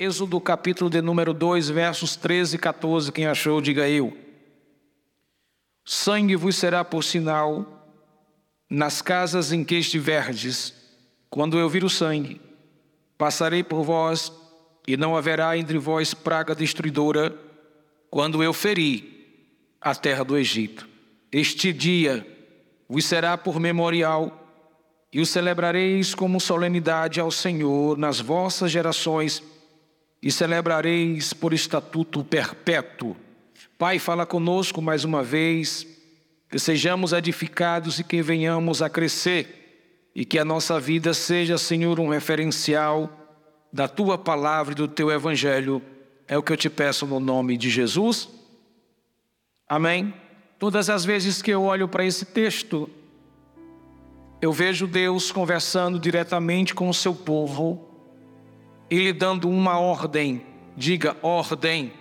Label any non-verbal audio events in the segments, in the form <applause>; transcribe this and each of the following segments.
Êxodo capítulo de número 2, versos 13 e 14. Quem achou, diga eu. Sangue vos será por sinal nas casas em que estiverdes. Quando eu vir o sangue, passarei por vós, e não haverá entre vós praga destruidora, quando eu ferir a terra do Egito. Este dia vos será por memorial, e o celebrareis como solenidade ao Senhor nas vossas gerações e celebrareis por estatuto perpétuo. Pai, fala conosco mais uma vez, que sejamos edificados e que venhamos a crescer, e que a nossa vida seja, Senhor, um referencial da tua palavra e do teu evangelho. É o que eu te peço no nome de Jesus. Amém. Todas as vezes que eu olho para esse texto, eu vejo Deus conversando diretamente com o seu povo ele dando uma ordem, diga ordem.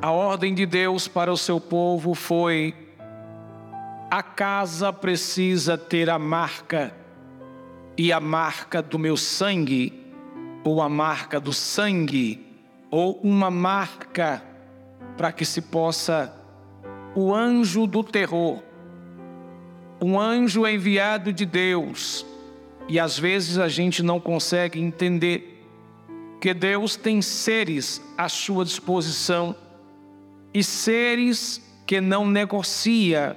A ordem de Deus para o seu povo foi: a casa precisa ter a marca, e a marca do meu sangue, ou a marca do sangue, ou uma marca para que se possa o anjo do terror, um anjo enviado de Deus, e às vezes a gente não consegue entender que Deus tem seres à sua disposição e seres que não negocia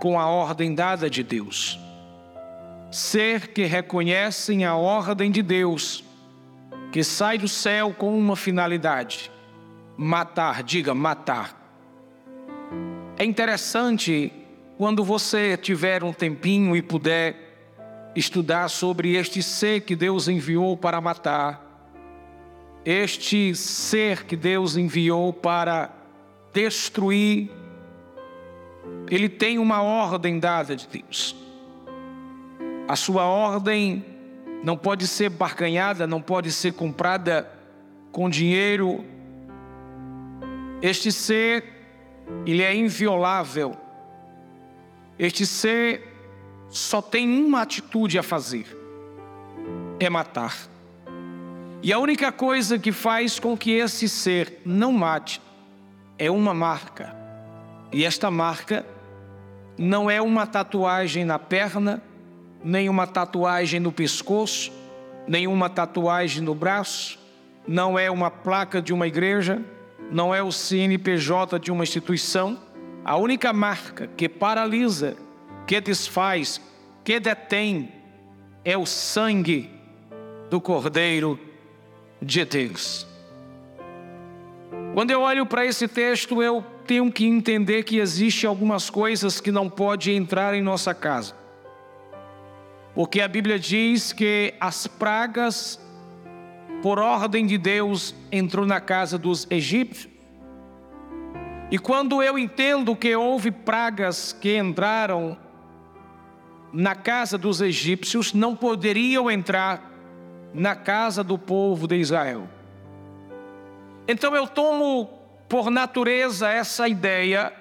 com a ordem dada de Deus. Ser que reconhecem a ordem de Deus, que sai do céu com uma finalidade: matar, diga matar. É interessante quando você tiver um tempinho e puder estudar sobre este ser que Deus enviou para matar, este ser que Deus enviou para destruir. Ele tem uma ordem dada de Deus. A sua ordem não pode ser barganhada, não pode ser comprada com dinheiro. Este ser, ele é inviolável. Este ser só tem uma atitude a fazer: é matar. E a única coisa que faz com que esse ser não mate é uma marca. E esta marca não é uma tatuagem na perna, nem uma tatuagem no pescoço, nem uma tatuagem no braço, não é uma placa de uma igreja, não é o CNPJ de uma instituição. A única marca que paralisa que desfaz, que detém, é o sangue do Cordeiro de Deus. Quando eu olho para esse texto, eu tenho que entender que existe algumas coisas que não pode entrar em nossa casa. Porque a Bíblia diz que as pragas, por ordem de Deus, entrou na casa dos egípcios. E quando eu entendo que houve pragas que entraram na casa dos egípcios não poderiam entrar na casa do povo de Israel. Então eu tomo por natureza essa ideia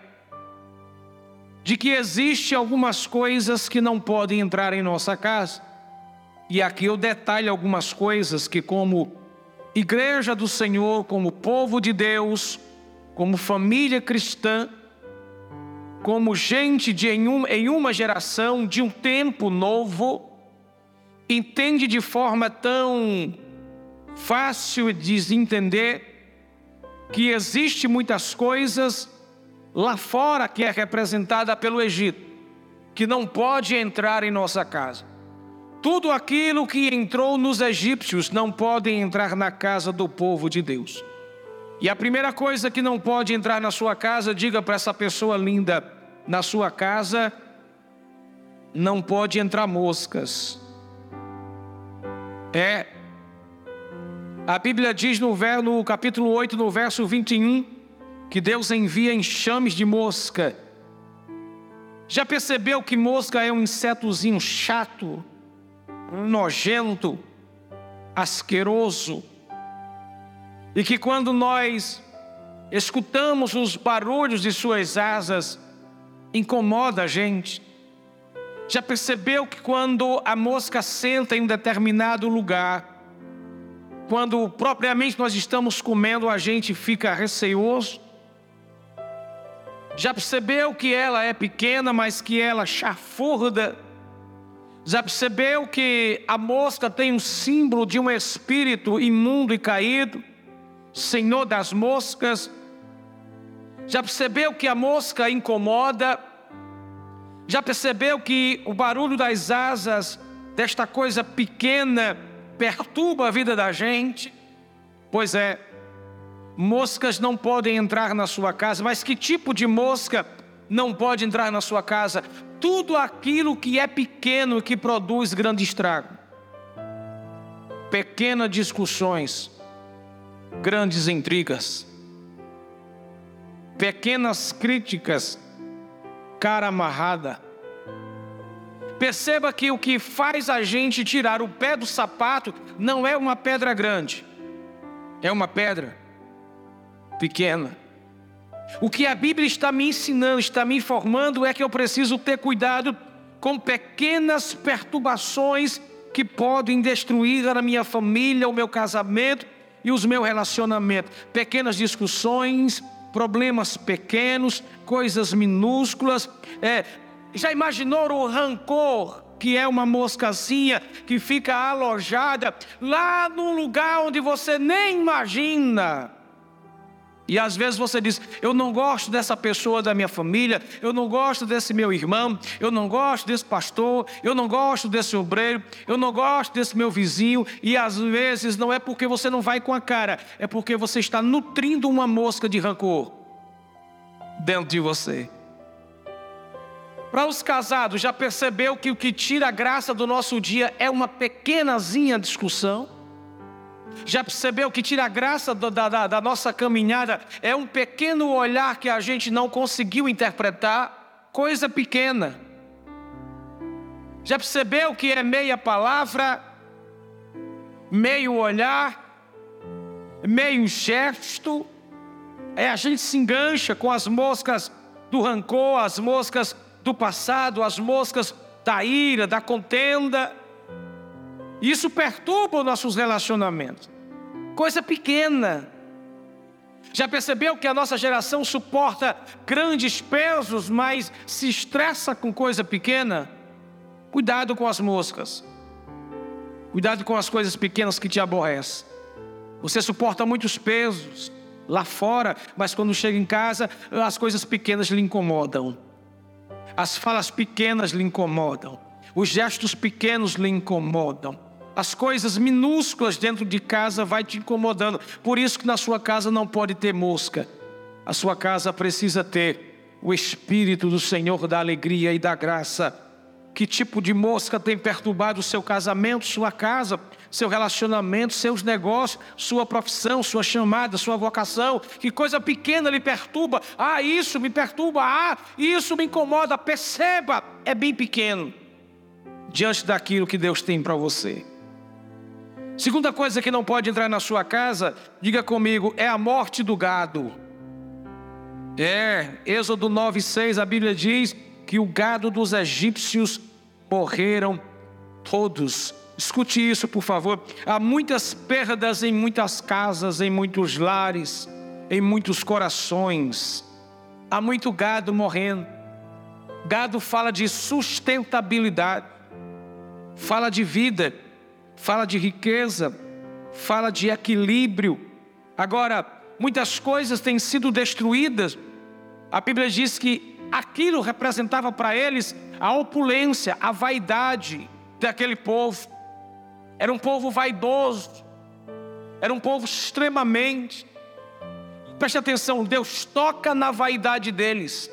de que existe algumas coisas que não podem entrar em nossa casa. E aqui eu detalho algumas coisas que como igreja do Senhor, como povo de Deus, como família cristã, como gente de em, um, em uma geração, de um tempo novo, entende de forma tão fácil de entender que existe muitas coisas lá fora que é representada pelo Egito, que não pode entrar em nossa casa. Tudo aquilo que entrou nos egípcios não pode entrar na casa do povo de Deus. E a primeira coisa que não pode entrar na sua casa, diga para essa pessoa linda: na sua casa não pode entrar moscas. É. A Bíblia diz no, no capítulo 8, no verso 21, que Deus envia enxames de mosca. Já percebeu que mosca é um insetozinho chato, nojento, asqueroso? E que quando nós escutamos os barulhos de suas asas, incomoda a gente. Já percebeu que quando a mosca senta em um determinado lugar, quando propriamente nós estamos comendo, a gente fica receoso. Já percebeu que ela é pequena, mas que ela chafurda? Já percebeu que a mosca tem um símbolo de um espírito imundo e caído? Senhor das moscas. Já percebeu que a mosca incomoda? Já percebeu que o barulho das asas desta coisa pequena perturba a vida da gente? Pois é, moscas não podem entrar na sua casa, mas que tipo de mosca não pode entrar na sua casa? Tudo aquilo que é pequeno que produz grande estrago. Pequenas discussões, grandes intrigas, pequenas críticas, cara amarrada Perceba que o que faz a gente tirar o pé do sapato não é uma pedra grande, é uma pedra pequena. O que a Bíblia está me ensinando, está me informando é que eu preciso ter cuidado com pequenas perturbações que podem destruir a minha família, o meu casamento e os meus relacionamentos. Pequenas discussões, problemas pequenos, coisas minúsculas, é, já imaginou o rancor, que é uma moscazinha que fica alojada lá num lugar onde você nem imagina? E às vezes você diz: Eu não gosto dessa pessoa da minha família, eu não gosto desse meu irmão, eu não gosto desse pastor, eu não gosto desse obreiro, eu não gosto desse meu vizinho. E às vezes não é porque você não vai com a cara, é porque você está nutrindo uma mosca de rancor dentro de você. Para os casados, já percebeu que o que tira a graça do nosso dia é uma pequenazinha discussão? Já percebeu que tira a graça da, da, da nossa caminhada é um pequeno olhar que a gente não conseguiu interpretar? Coisa pequena. Já percebeu que é meia palavra, meio olhar, meio gesto? É a gente se engancha com as moscas do rancor, as moscas do passado, as moscas da ira, da contenda. Isso perturba os nossos relacionamentos. Coisa pequena. Já percebeu que a nossa geração suporta grandes pesos, mas se estressa com coisa pequena? Cuidado com as moscas. Cuidado com as coisas pequenas que te aborrecem. Você suporta muitos pesos lá fora, mas quando chega em casa, as coisas pequenas lhe incomodam. As falas pequenas lhe incomodam. Os gestos pequenos lhe incomodam. As coisas minúsculas dentro de casa vai te incomodando. Por isso que na sua casa não pode ter mosca. A sua casa precisa ter o espírito do Senhor da alegria e da graça. Que tipo de mosca tem perturbado o seu casamento, sua casa? seu relacionamento, seus negócios, sua profissão, sua chamada, sua vocação. Que coisa pequena lhe perturba. Ah, isso me perturba. Ah, isso me incomoda. Perceba, é bem pequeno diante daquilo que Deus tem para você. Segunda coisa que não pode entrar na sua casa, diga comigo, é a morte do gado. É, Êxodo 9,6, a Bíblia diz que o gado dos egípcios morreram todos Escute isso, por favor. Há muitas perdas em muitas casas, em muitos lares, em muitos corações. Há muito gado morrendo. Gado fala de sustentabilidade, fala de vida, fala de riqueza, fala de equilíbrio. Agora, muitas coisas têm sido destruídas. A Bíblia diz que aquilo representava para eles a opulência, a vaidade daquele povo. Era um povo vaidoso, era um povo extremamente. Preste atenção, Deus toca na vaidade deles,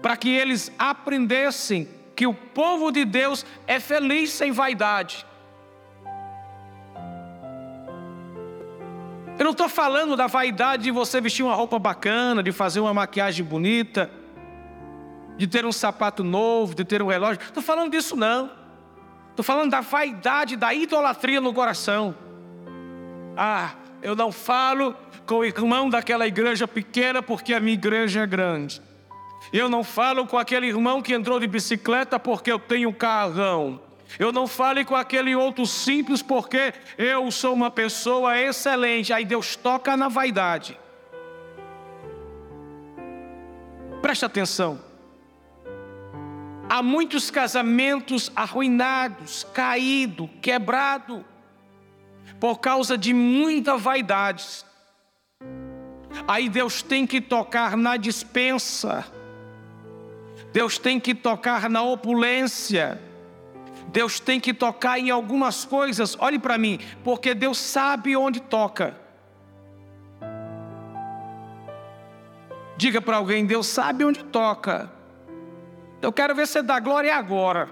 para que eles aprendessem que o povo de Deus é feliz sem vaidade. Eu não estou falando da vaidade de você vestir uma roupa bacana, de fazer uma maquiagem bonita, de ter um sapato novo, de ter um relógio. Estou falando disso não. Estou falando da vaidade, da idolatria no coração. Ah, eu não falo com o irmão daquela igreja pequena porque a minha igreja é grande. Eu não falo com aquele irmão que entrou de bicicleta porque eu tenho carrão. Eu não fale com aquele outro simples porque eu sou uma pessoa excelente. Aí Deus toca na vaidade. Preste atenção. Há muitos casamentos arruinados, caídos, quebrados, por causa de muita vaidade. Aí Deus tem que tocar na dispensa, Deus tem que tocar na opulência, Deus tem que tocar em algumas coisas. Olhe para mim, porque Deus sabe onde toca. Diga para alguém: Deus sabe onde toca. Eu quero ver você dar glória agora.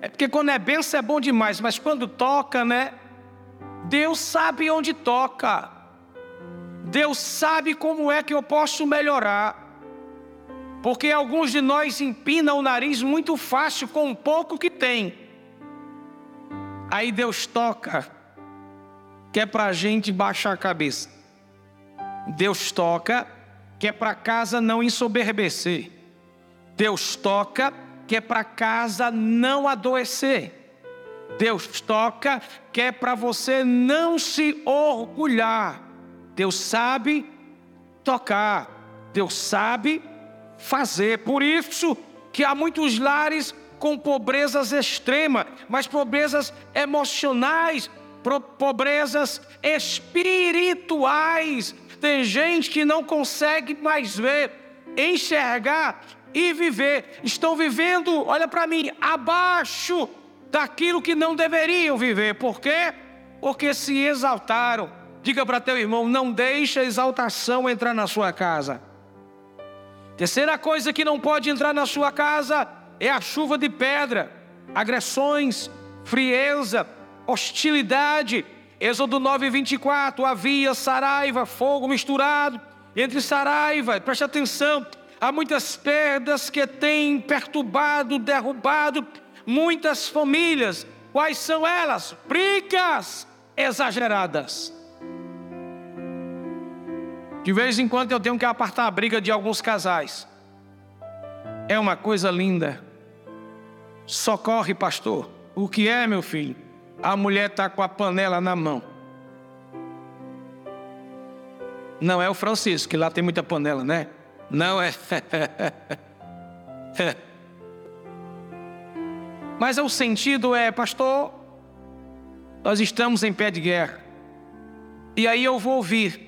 É porque quando é benção é bom demais, mas quando toca, né? Deus sabe onde toca. Deus sabe como é que eu posso melhorar. Porque alguns de nós empinam o nariz muito fácil com o pouco que tem. Aí Deus toca, que é para a gente baixar a cabeça. Deus toca, que é para casa não ensoberbecer. Deus toca, que é para casa não adoecer. Deus toca, que é para você não se orgulhar. Deus sabe tocar. Deus sabe fazer. Por isso que há muitos lares com pobrezas extremas, mas pobrezas emocionais, pobrezas espirituais. Tem gente que não consegue mais ver, enxergar e viver. Estão vivendo, olha para mim, abaixo daquilo que não deveriam viver. Por quê? Porque se exaltaram. Diga para teu irmão: não deixe a exaltação entrar na sua casa. Terceira coisa que não pode entrar na sua casa é a chuva de pedra, agressões, frieza, hostilidade Êxodo 9, 24, havia saraiva, fogo misturado entre saraiva, preste atenção, há muitas perdas que têm perturbado, derrubado muitas famílias. Quais são elas? Brigas exageradas. De vez em quando eu tenho que apartar a briga de alguns casais. É uma coisa linda. Socorre, pastor. O que é, meu filho? a mulher está com a panela na mão. Não é o Francisco, que lá tem muita panela, né? Não é. <laughs> Mas o sentido é, pastor, nós estamos em pé de guerra. E aí eu vou ouvir,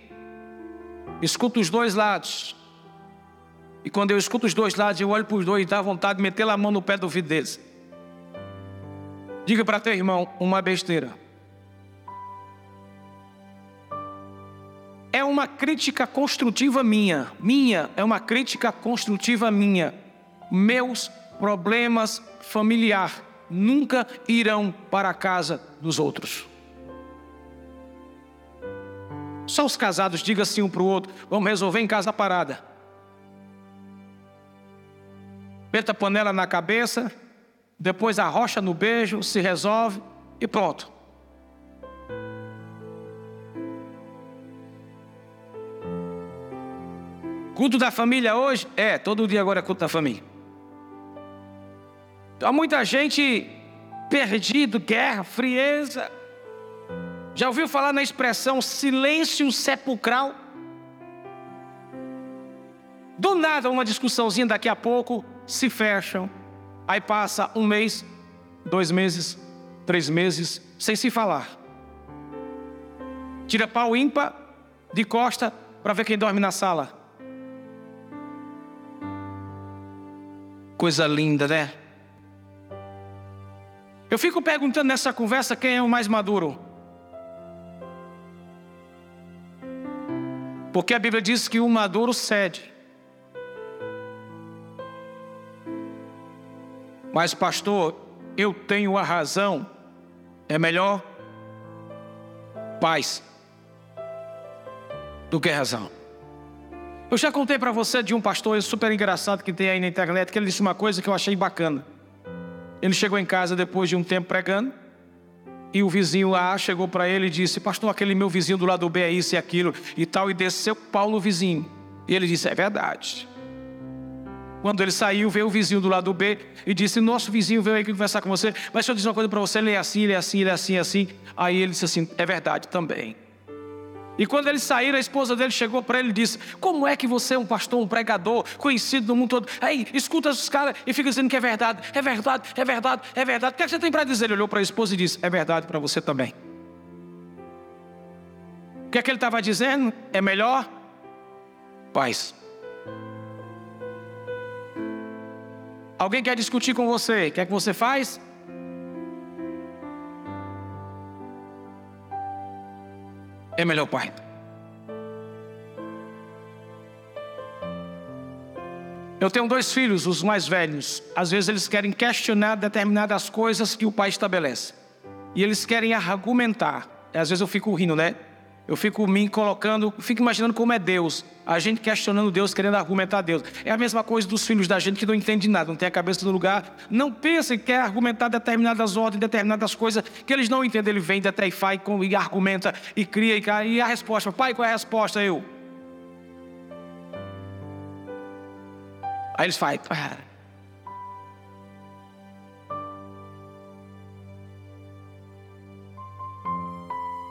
escuto os dois lados. E quando eu escuto os dois lados, eu olho para os dois e dá vontade de meter a mão no pé do ouvido deles. Diga para teu irmão uma besteira. É uma crítica construtiva minha. Minha, é uma crítica construtiva minha. Meus problemas familiar nunca irão para a casa dos outros. Só os casados digam assim um para o outro: vamos resolver em casa parada. Meta a panela na cabeça, depois a rocha no beijo, se resolve e pronto. Culto da família hoje? É, todo dia agora é culto da família. Há muita gente perdido, guerra, frieza. Já ouviu falar na expressão silêncio sepulcral? Do nada, uma discussãozinha daqui a pouco se fecham Aí passa um mês, dois meses, três meses, sem se falar. Tira pau ímpar de costa para ver quem dorme na sala. Coisa linda, né? Eu fico perguntando nessa conversa quem é o mais maduro. Porque a Bíblia diz que o maduro cede. Mas, pastor, eu tenho a razão. É melhor paz do que razão. Eu já contei para você de um pastor super engraçado que tem aí na internet, que ele disse uma coisa que eu achei bacana. Ele chegou em casa depois de um tempo pregando, e o vizinho A chegou para ele e disse: Pastor, aquele meu vizinho do lado do B é isso e aquilo e tal, e desceu Paulo vizinho. E ele disse: É verdade. Quando ele saiu, veio o vizinho do lado B e disse: Nosso vizinho veio aqui conversar com você, mas deixa eu dizer uma coisa para você: ele é assim, ele é assim, ele é assim, assim. Aí ele disse assim: É verdade também. E quando eles saíram, a esposa dele chegou para ele e disse: Como é que você é um pastor, um pregador, conhecido no mundo todo? Aí, escuta esses caras e fica dizendo que é verdade, é verdade, é verdade, é verdade. O que, é que você tem para dizer? Ele olhou para a esposa e disse: É verdade para você também. O que é que ele estava dizendo? É melhor paz. Alguém quer discutir com você? O que é que você faz? É melhor pai. Eu tenho dois filhos, os mais velhos. Às vezes eles querem questionar determinadas coisas que o pai estabelece. E eles querem argumentar. Às vezes eu fico rindo, né? Eu fico me colocando, fico imaginando como é Deus. A gente questionando Deus, querendo argumentar Deus. É a mesma coisa dos filhos da gente que não entende nada, não tem a cabeça no lugar. Não pensa que quer argumentar determinadas ordens, determinadas coisas que eles não entendem. Ele vem, até e faz, e argumenta, e cria, e cai. E a resposta, pai, qual é a resposta? Eu. Aí eles fazem.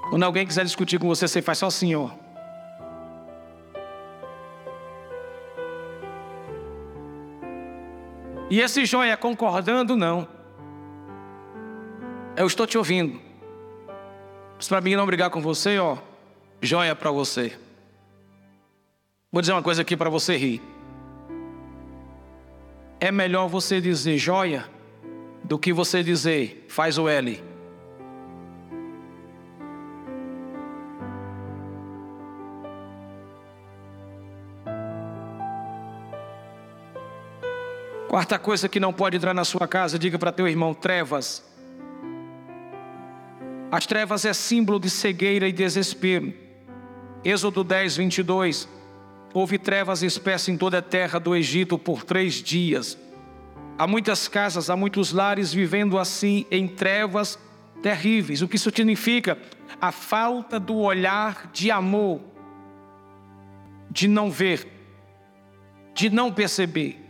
Quando alguém quiser discutir com você, você faz só assim, ó. E esse joia concordando, não. Eu estou te ouvindo. Mas para mim não brigar com você, ó, joia para você. Vou dizer uma coisa aqui para você rir. É melhor você dizer joia do que você dizer faz o L. Quarta coisa que não pode entrar na sua casa, diga para teu irmão: trevas. As trevas é símbolo de cegueira e desespero. Êxodo 10, 22. Houve trevas espessas em toda a terra do Egito por três dias. Há muitas casas, há muitos lares vivendo assim em trevas terríveis. O que isso significa? A falta do olhar de amor, de não ver, de não perceber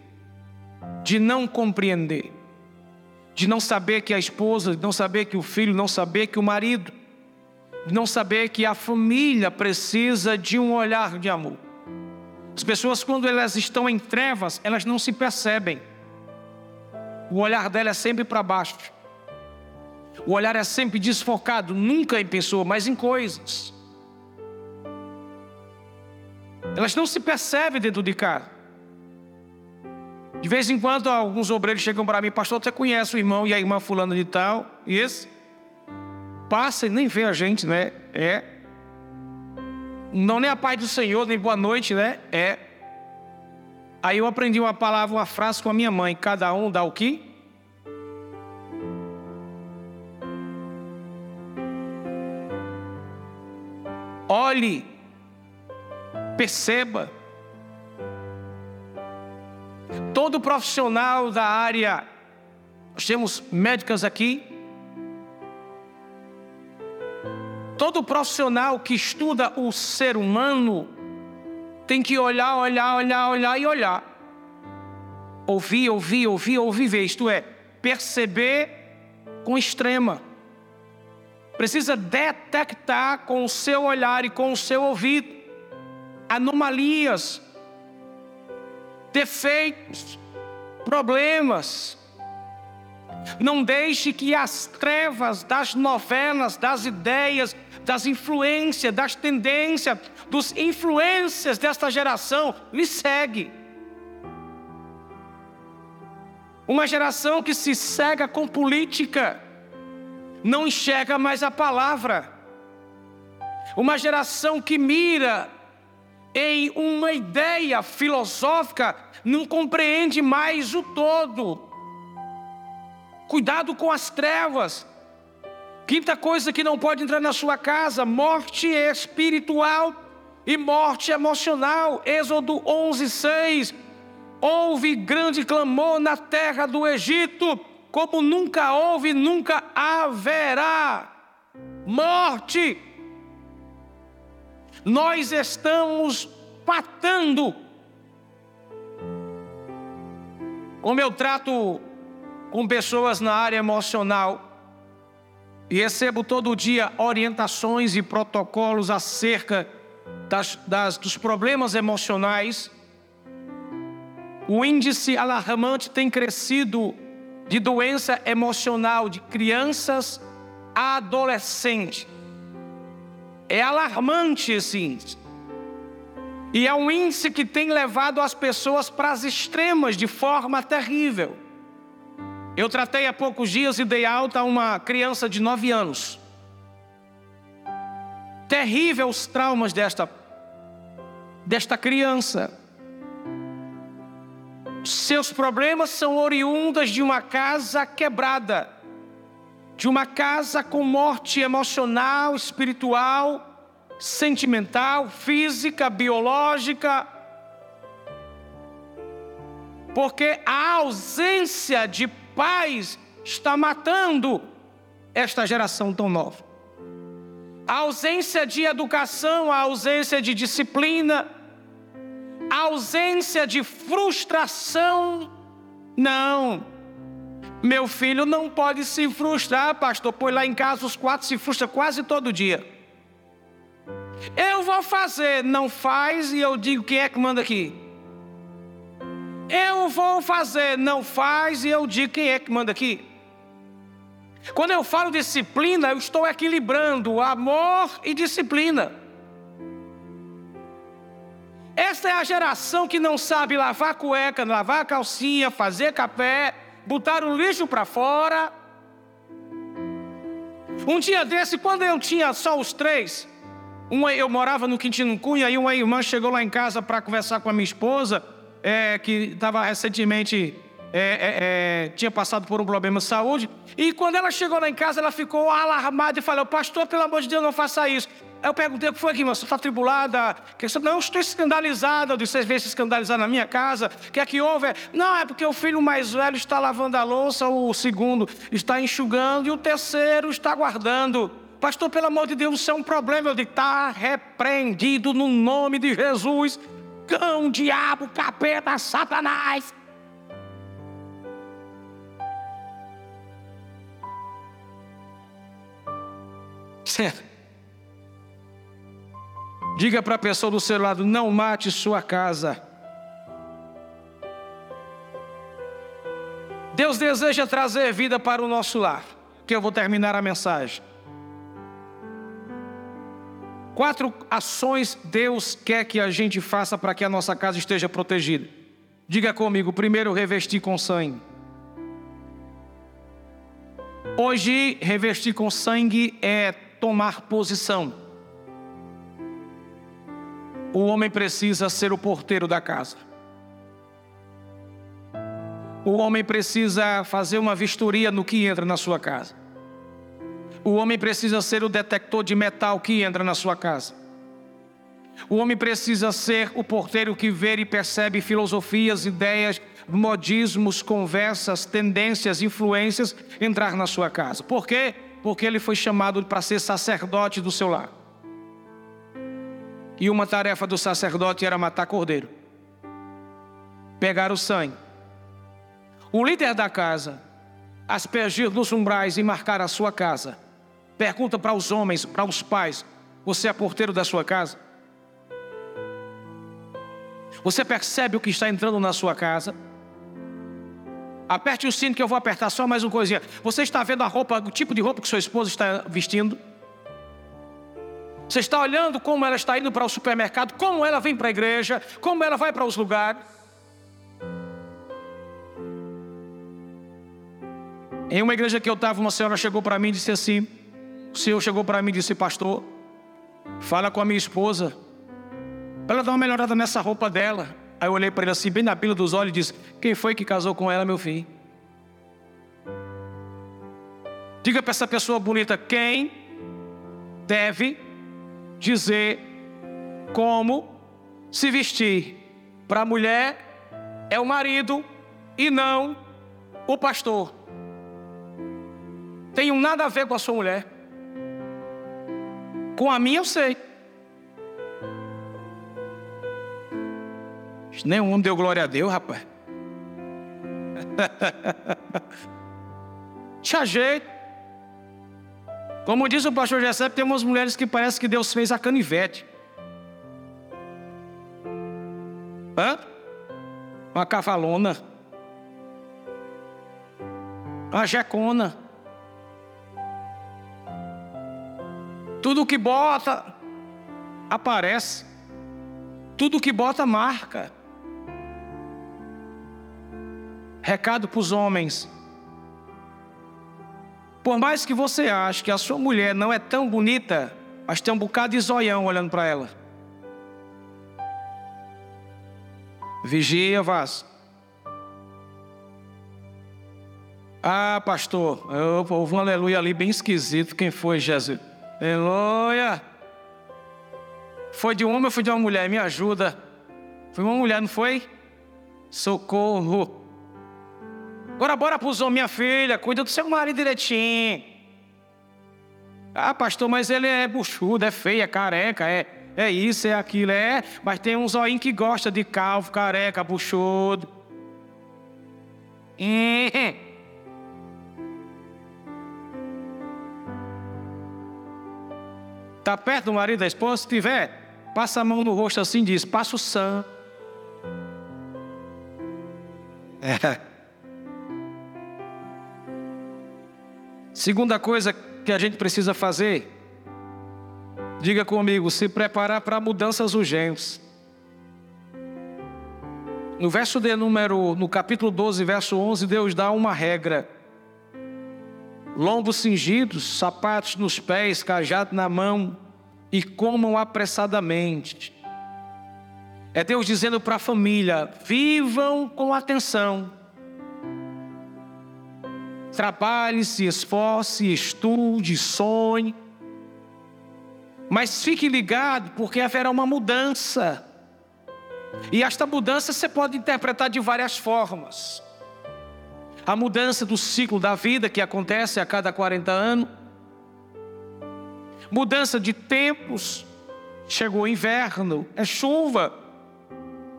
de não compreender, de não saber que a esposa, de não saber que o filho, não saber que o marido, de não saber que a família precisa de um olhar de amor. As pessoas, quando elas estão em trevas, elas não se percebem. O olhar dela é sempre para baixo. O olhar é sempre desfocado, nunca em pessoa, mas em coisas. Elas não se percebem dentro de casa. De vez em quando, alguns obreiros chegam para mim, pastor, você conhece o irmão e a irmã fulana de tal? E esse? Passa e nem vê a gente, né? É. Não nem a paz do Senhor, nem boa noite, né? É. Aí eu aprendi uma palavra, uma frase com a minha mãe. Cada um dá o quê? Olhe, perceba, Todo profissional da área, nós temos médicas aqui. Todo profissional que estuda o ser humano tem que olhar, olhar, olhar, olhar e olhar. Ouvir, ouvir, ouvir, ouvir, ver. Isto é, perceber com extrema. Precisa detectar com o seu olhar e com o seu ouvido anomalias, defeitos, problemas. Não deixe que as trevas das novelas, das ideias, das influências, das tendências, dos influências desta geração lhe segue. Uma geração que se cega com política, não enxerga mais a palavra. Uma geração que mira em uma ideia filosófica, não compreende mais o todo. Cuidado com as trevas. Quinta coisa que não pode entrar na sua casa: morte espiritual e morte emocional. Êxodo 11, 6. Houve grande clamor na terra do Egito, como nunca houve, nunca haverá. Morte nós estamos matando. Como eu trato com pessoas na área emocional e recebo todo dia orientações e protocolos acerca das, das, dos problemas emocionais, o índice alarmante tem crescido de doença emocional de crianças a adolescentes. É alarmante esse índice. E é um índice que tem levado as pessoas para as extremas de forma terrível. Eu tratei há poucos dias e dei alta a uma criança de 9 anos. Terrível os traumas desta, desta criança. Seus problemas são oriundas de uma casa quebrada, de uma casa com morte emocional, espiritual, sentimental, física, biológica. Porque a ausência de pais está matando esta geração tão nova. A ausência de educação, a ausência de disciplina, a ausência de frustração. Não. Meu filho não pode se frustrar, pastor, pois lá em casa os quatro se frustram quase todo dia. Eu vou fazer, não faz, e eu digo quem é que manda aqui. Eu vou fazer, não faz, e eu digo quem é que manda aqui. Quando eu falo disciplina, eu estou equilibrando amor e disciplina. Esta é a geração que não sabe lavar cueca, lavar calcinha, fazer café, botar o lixo para fora. Um dia desse, quando eu tinha só os três, uma, eu morava no Quintino Cunha e uma irmã chegou lá em casa para conversar com a minha esposa, é, que estava recentemente, é, é, é, tinha passado por um problema de saúde. E quando ela chegou lá em casa, ela ficou alarmada e falou: Pastor, pelo amor de Deus, não faça isso. Eu perguntei o que foi aqui, você está tribulada? Não, eu estou escandalizada. Eu disse, vocês veem se escandalizar na minha casa? O que é que houve? Não, é porque o filho mais velho está lavando a louça, o segundo está enxugando e o terceiro está guardando. Pastor, pelo amor de Deus, isso é um problema. Eu digo, está repreendido no nome de Jesus. Cão, diabo, capeta, satanás. Certo. Diga para a pessoa do seu lado: não mate sua casa. Deus deseja trazer vida para o nosso lar. Que eu vou terminar a mensagem. Quatro ações Deus quer que a gente faça para que a nossa casa esteja protegida. Diga comigo: primeiro, revestir com sangue. Hoje, revestir com sangue é tomar posição. O homem precisa ser o porteiro da casa. O homem precisa fazer uma vistoria no que entra na sua casa. O homem precisa ser o detector de metal que entra na sua casa. O homem precisa ser o porteiro que vê e percebe filosofias, ideias, modismos, conversas, tendências, influências entrar na sua casa. Por quê? Porque ele foi chamado para ser sacerdote do seu lar. E uma tarefa do sacerdote era matar cordeiro, pegar o sangue. O líder da casa, aspergir nos umbrais e marcar a sua casa Pergunta para os homens, para os pais: Você é porteiro da sua casa? Você percebe o que está entrando na sua casa? Aperte o cinto que eu vou apertar só mais uma coisinha. Você está vendo a roupa, o tipo de roupa que sua esposa está vestindo? Você está olhando como ela está indo para o supermercado, como ela vem para a igreja, como ela vai para os lugares? Em uma igreja que eu estava, uma senhora chegou para mim e disse assim: o Senhor chegou para mim e disse: Pastor, fala com a minha esposa, para ela dar uma melhorada nessa roupa dela. Aí eu olhei para ele assim, bem na pila dos olhos, e disse: Quem foi que casou com ela, meu filho? Diga para essa pessoa bonita: quem deve dizer como se vestir? Para a mulher é o marido e não o pastor. Tem nada a ver com a sua mulher. Com a minha eu sei. Nenhum deu glória a Deus, rapaz. <laughs> Te ajeito. Como diz o pastor Jessé, tem umas mulheres que parece que Deus fez a canivete. Hã? Uma cavalona. Uma jecona. Tudo que bota aparece. Tudo que bota marca. Recado para os homens. Por mais que você ache que a sua mulher não é tão bonita, mas tem um bocado de zoião olhando para ela. Vigia, Vaz. Ah, pastor, houve um aleluia ali bem esquisito. Quem foi, Jesus? Aleluia. Foi de um homem ou foi de uma mulher? Me ajuda. Foi uma mulher, não foi? Socorro. Agora bora para os homens, minha filha. Cuida do seu marido direitinho. Ah, pastor, mas ele é buchudo, é feio, é careca, é, é isso, é aquilo, é. Mas tem um zoinho que gosta de calvo, careca, buchudo. Está perto do marido da esposa? Se tiver, passa a mão no rosto assim e diz: passa o sangue. É. Segunda coisa que a gente precisa fazer, diga comigo, se preparar para mudanças urgentes. No verso de número, no capítulo 12, verso 11, Deus dá uma regra. Lombos cingidos, sapatos nos pés, cajado na mão, e comam apressadamente. É Deus dizendo para a família: vivam com atenção Trabalhe, se esforce, estude, sonhe. Mas fique ligado, porque haverá uma mudança. E esta mudança você pode interpretar de várias formas. A mudança do ciclo da vida que acontece a cada 40 anos. Mudança de tempos. Chegou o inverno, é chuva,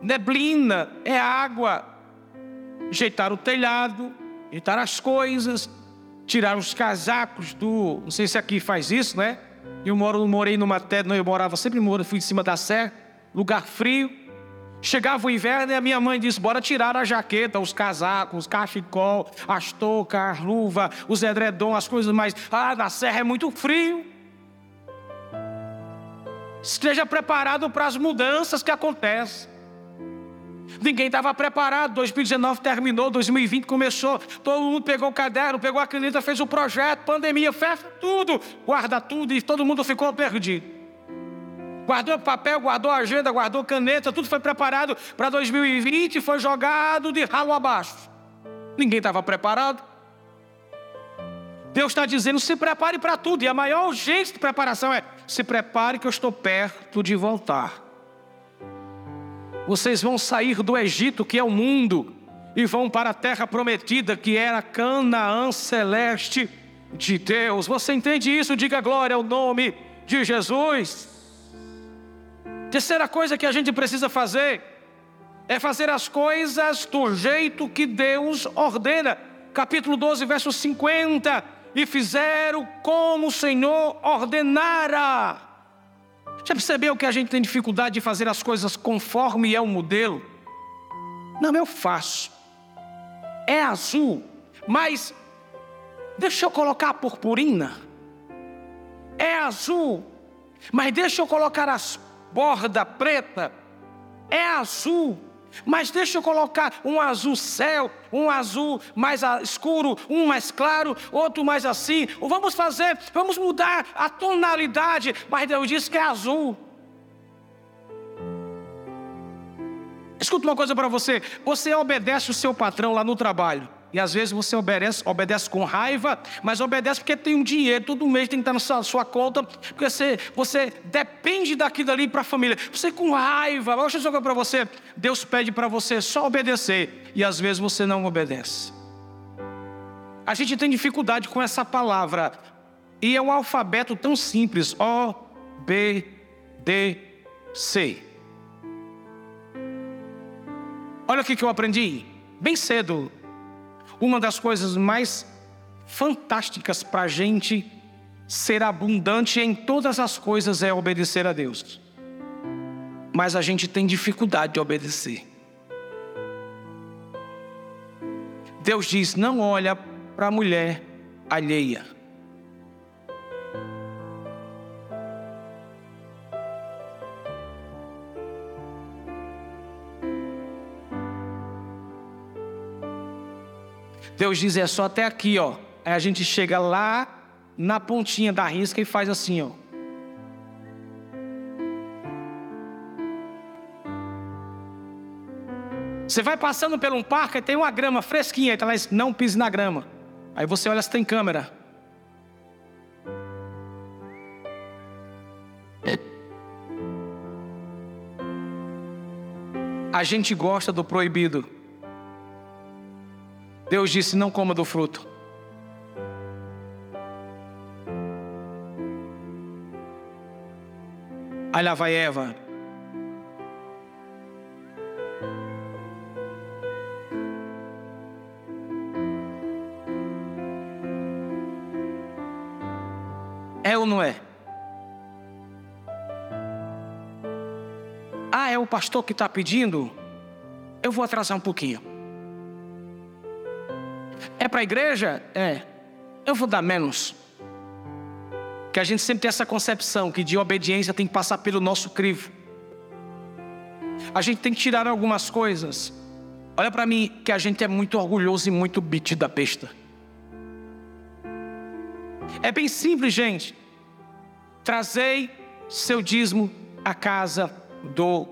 neblina, é água. Jeitar o telhado, ajeitar as coisas, tirar os casacos do. Não sei se aqui faz isso, né? Eu moro, morei numa terra, eu morava sempre moro, fui em cima da serra, lugar frio. Chegava o inverno e a minha mãe disse: bora tirar a jaqueta, os casacos, os cachecol, as toucas, as luvas, os edredom, as coisas mais. Ah, na serra é muito frio. Esteja preparado para as mudanças que acontecem. Ninguém estava preparado. 2019 terminou, 2020 começou. Todo mundo pegou o caderno, pegou a caneta, fez o projeto, pandemia, fecha tudo, guarda tudo e todo mundo ficou perdido. Guardou papel, guardou agenda, guardou caneta, tudo foi preparado para 2020 e foi jogado de ralo abaixo. Ninguém estava preparado. Deus está dizendo: se prepare para tudo, e a maior urgência de preparação é: se prepare que eu estou perto de voltar. Vocês vão sair do Egito, que é o mundo, e vão para a terra prometida, que era Canaã celeste de Deus. Você entende isso? Diga glória ao nome de Jesus. Terceira coisa que a gente precisa fazer é fazer as coisas do jeito que Deus ordena. Capítulo 12, verso 50. E fizeram como o Senhor ordenara. Já percebeu que a gente tem dificuldade de fazer as coisas conforme é o modelo? Não, eu faço. É azul, mas deixa eu colocar a purpurina. É azul, mas deixa eu colocar as borda preta. É azul, mas deixa eu colocar um azul céu, um azul mais escuro, um mais claro, outro mais assim. Vamos fazer, vamos mudar a tonalidade, mas Deus disse que é azul. Escuta uma coisa para você: você obedece o seu patrão lá no trabalho. E às vezes você obedece, obedece com raiva, mas obedece porque tem um dinheiro, todo mês tem que estar na sua, sua conta, porque você, você depende daquilo ali para a família. Você com raiva, deixa eu dizer para você: Deus pede para você só obedecer, e às vezes você não obedece. A gente tem dificuldade com essa palavra, e é um alfabeto tão simples: O, B, D, C. Olha o que eu aprendi, bem cedo Uma das coisas mais fantásticas para a gente ser abundante em todas as coisas é obedecer a Deus. Mas a gente tem dificuldade de obedecer. Deus diz: não olha para a mulher alheia. Deus diz: é só até aqui, ó. Aí a gente chega lá na pontinha da risca e faz assim, ó. Você vai passando por um parque e tem uma grama fresquinha, então não pise na grama. Aí você olha se tem câmera. A gente gosta do proibido. Deus disse: não coma do fruto. Aí lá vai Eva. É ou não é? Ah, é o pastor que está pedindo? Eu vou atrasar um pouquinho. A igreja? É. Eu vou dar menos. Que a gente sempre tem essa concepção que de obediência tem que passar pelo nosso crivo. A gente tem que tirar algumas coisas. Olha para mim que a gente é muito orgulhoso e muito bit da besta. É bem simples, gente. Trazei seu dízimo à casa do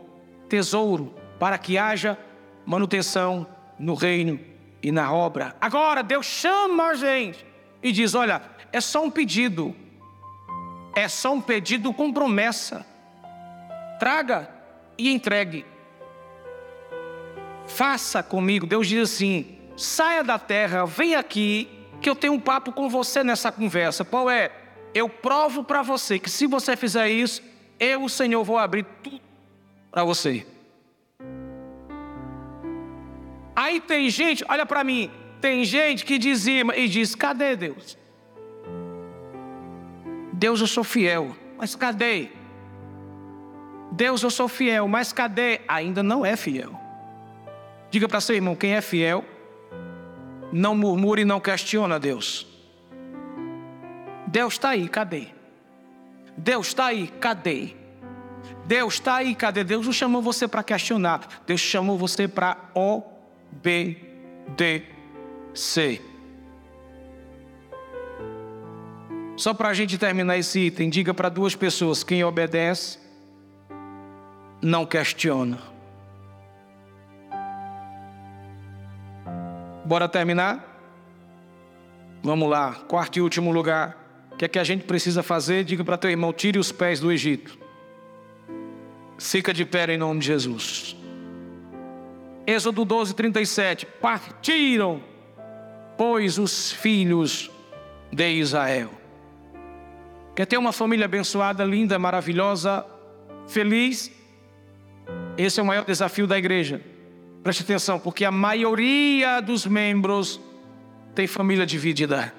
tesouro, para que haja manutenção no reino e na obra. Agora, Deus chama a gente e diz: Olha, é só um pedido, é só um pedido com promessa. Traga e entregue. Faça comigo. Deus diz assim: saia da terra, vem aqui, que eu tenho um papo com você nessa conversa. Qual é? Eu provo para você que se você fizer isso, eu, o Senhor, vou abrir tudo para você. Aí tem gente, olha para mim, tem gente que dizima e diz: cadê Deus? Deus, eu sou fiel, mas cadê? Deus, eu sou fiel, mas cadê? Ainda não é fiel. Diga para seu irmão: quem é fiel, não murmure e não questiona Deus. Deus está aí, cadê? Deus está aí, cadê? Deus está aí, cadê? Deus não chamou você para questionar, Deus chamou você para obedecer B, D, C. Só para a gente terminar esse item, diga para duas pessoas: quem obedece, não questiona. Bora terminar? Vamos lá, quarto e último lugar. O que é que a gente precisa fazer? Diga para teu irmão: tire os pés do Egito. Fica de pé em nome de Jesus. Êxodo 12, 37. Partiram, pois, os filhos de Israel. Quer ter uma família abençoada, linda, maravilhosa, feliz? Esse é o maior desafio da igreja. Preste atenção, porque a maioria dos membros tem família dividida.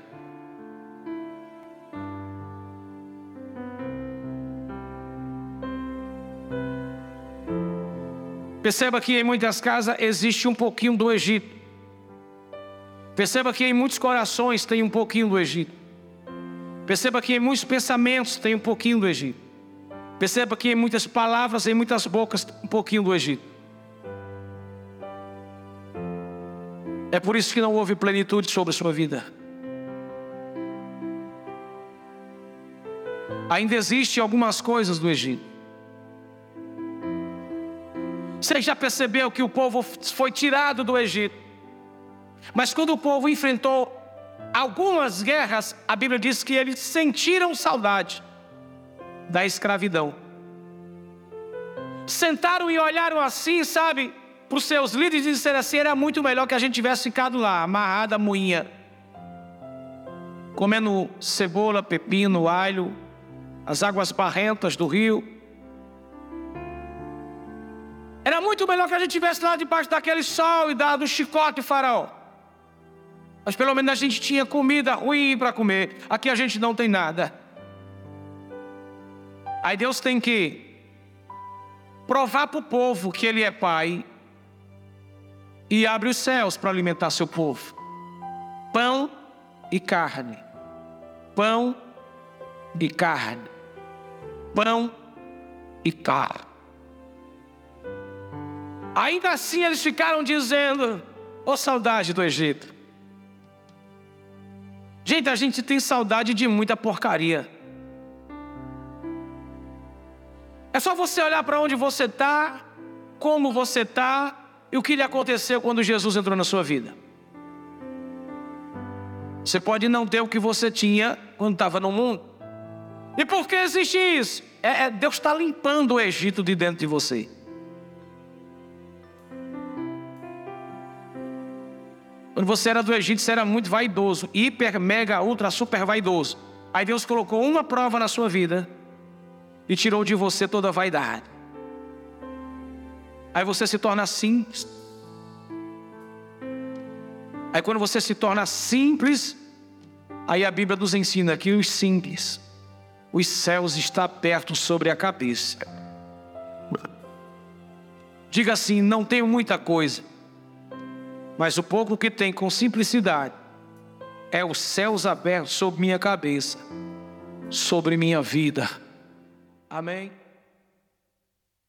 Perceba que em muitas casas existe um pouquinho do Egito. Perceba que em muitos corações tem um pouquinho do Egito. Perceba que em muitos pensamentos tem um pouquinho do Egito. Perceba que em muitas palavras, em muitas bocas, um pouquinho do Egito. É por isso que não houve plenitude sobre a sua vida. Ainda existem algumas coisas do Egito. Você já percebeu que o povo foi tirado do Egito? Mas quando o povo enfrentou algumas guerras, a Bíblia diz que eles sentiram saudade da escravidão. Sentaram e olharam assim, sabe, para os seus líderes e disseram assim: era muito melhor que a gente tivesse ficado lá, amarrada moinha, comendo cebola, pepino, alho, as águas barrentas do rio. Era muito melhor que a gente tivesse lá debaixo daquele sol e dado um chicote faraó. Mas pelo menos a gente tinha comida ruim para comer. Aqui a gente não tem nada. Aí Deus tem que provar para o povo que Ele é Pai e abre os céus para alimentar seu povo. Pão e carne. Pão e carne. Pão e carne. Ainda assim eles ficaram dizendo: Ô oh, saudade do Egito. Gente, a gente tem saudade de muita porcaria. É só você olhar para onde você está, como você está e o que lhe aconteceu quando Jesus entrou na sua vida. Você pode não ter o que você tinha quando estava no mundo. E por que existe isso? É, é Deus está limpando o Egito de dentro de você. Quando você era do Egito, você era muito vaidoso, hiper, mega, ultra, super vaidoso. Aí Deus colocou uma prova na sua vida e tirou de você toda a vaidade. Aí você se torna simples. Aí quando você se torna simples, aí a Bíblia nos ensina que os simples, os céus estão perto sobre a cabeça. Diga assim: não tenho muita coisa, mas o pouco que tem com simplicidade é os céus abertos sobre minha cabeça, sobre minha vida. Amém.